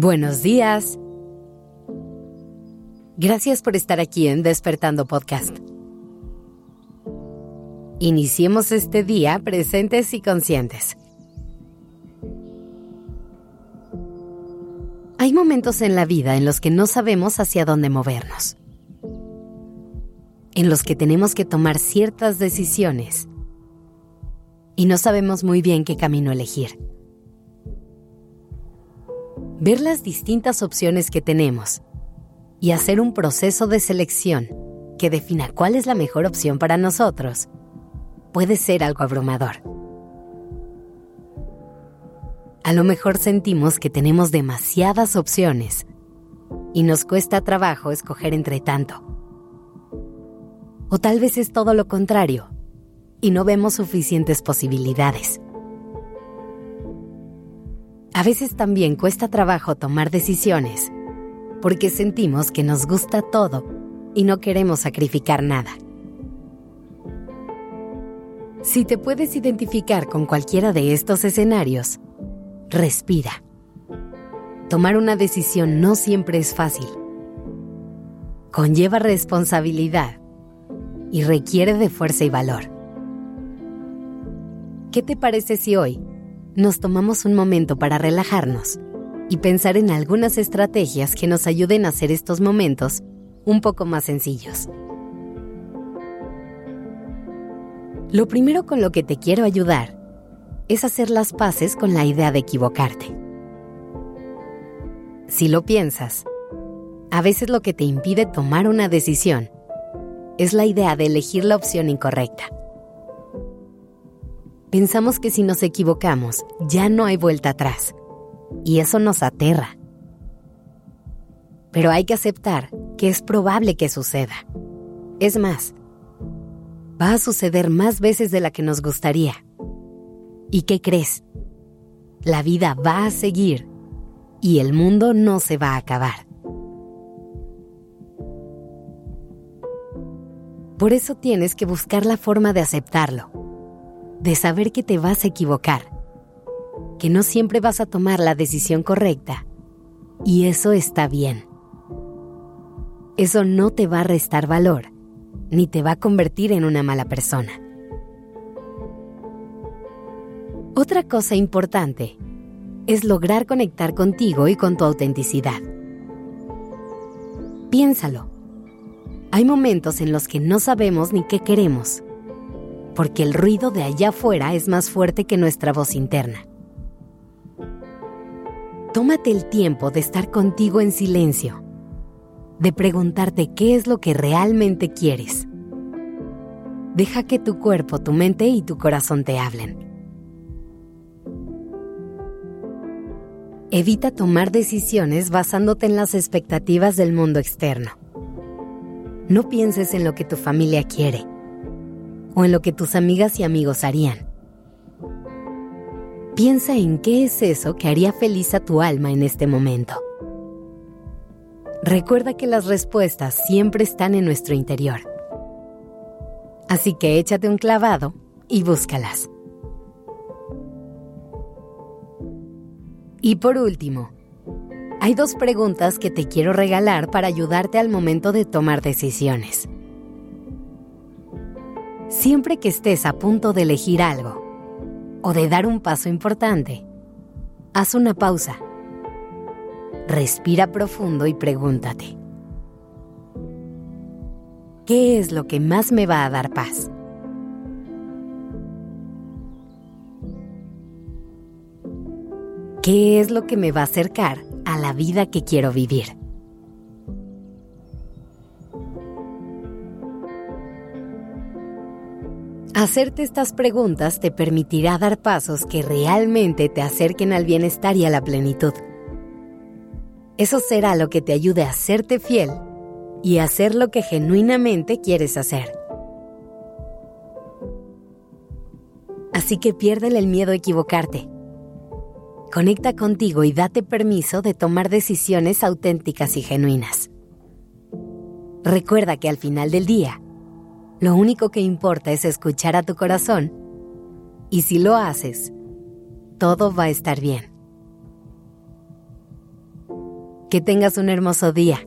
Buenos días. Gracias por estar aquí en Despertando Podcast. Iniciemos este día presentes y conscientes. Hay momentos en la vida en los que no sabemos hacia dónde movernos, en los que tenemos que tomar ciertas decisiones y no sabemos muy bien qué camino elegir. Ver las distintas opciones que tenemos y hacer un proceso de selección que defina cuál es la mejor opción para nosotros puede ser algo abrumador. A lo mejor sentimos que tenemos demasiadas opciones y nos cuesta trabajo escoger entre tanto. O tal vez es todo lo contrario y no vemos suficientes posibilidades. A veces también cuesta trabajo tomar decisiones porque sentimos que nos gusta todo y no queremos sacrificar nada. Si te puedes identificar con cualquiera de estos escenarios, respira. Tomar una decisión no siempre es fácil. Conlleva responsabilidad y requiere de fuerza y valor. ¿Qué te parece si hoy nos tomamos un momento para relajarnos y pensar en algunas estrategias que nos ayuden a hacer estos momentos un poco más sencillos? Lo primero con lo que te quiero ayudar es hacer las paces con la idea de equivocarte. Si lo piensas, a veces lo que te impide tomar una decisión es la idea de elegir la opción incorrecta. Pensamos que si nos equivocamos ya no hay vuelta atrás, y eso nos aterra. Pero hay que aceptar que es probable que suceda. Es más, va a suceder más veces de la que nos gustaría. ¿Y qué crees? La vida va a seguir y el mundo no se va a acabar. Por eso tienes que buscar la forma de aceptarlo, de saber que te vas a equivocar, que no siempre vas a tomar la decisión correcta, y eso está bien. Eso no te va a restar valor ni te va a convertir en una mala persona. Otra cosa importante es lograr conectar contigo y con tu autenticidad. Piénsalo. Hay momentos en los que no sabemos ni qué queremos, porque el ruido de allá afuera es más fuerte que nuestra voz interna. Tómate el tiempo de estar contigo en silencio de preguntarte qué es lo que realmente quieres. Deja que tu cuerpo, tu mente y tu corazón te hablen. Evita tomar decisiones basándote en las expectativas del mundo externo. No pienses en lo que tu familia quiere o en lo que tus amigas y amigos harían. Piensa en qué es eso que haría feliz a tu alma en este momento. Recuerda que las respuestas siempre están en nuestro interior. Así que échate un clavado y búscalas. Y por último, hay dos preguntas que te quiero regalar para ayudarte al momento de tomar decisiones. Siempre que estés a punto de elegir algo o de dar un paso importante, haz una pausa Respira profundo y pregúntate, ¿qué es lo que más me va a dar paz? ¿Qué es lo que me va a acercar a la vida que quiero vivir? Hacerte estas preguntas te permitirá dar pasos que realmente te acerquen al bienestar y a la plenitud. Eso será lo que te ayude a hacerte fiel y a hacer lo que genuinamente quieres hacer. Así que piérdele el miedo a equivocarte. Conecta contigo y date permiso de tomar decisiones auténticas y genuinas. Recuerda que al final del día, lo único que importa es escuchar a tu corazón y si lo haces, todo va a estar bien. Que tengas un hermoso día.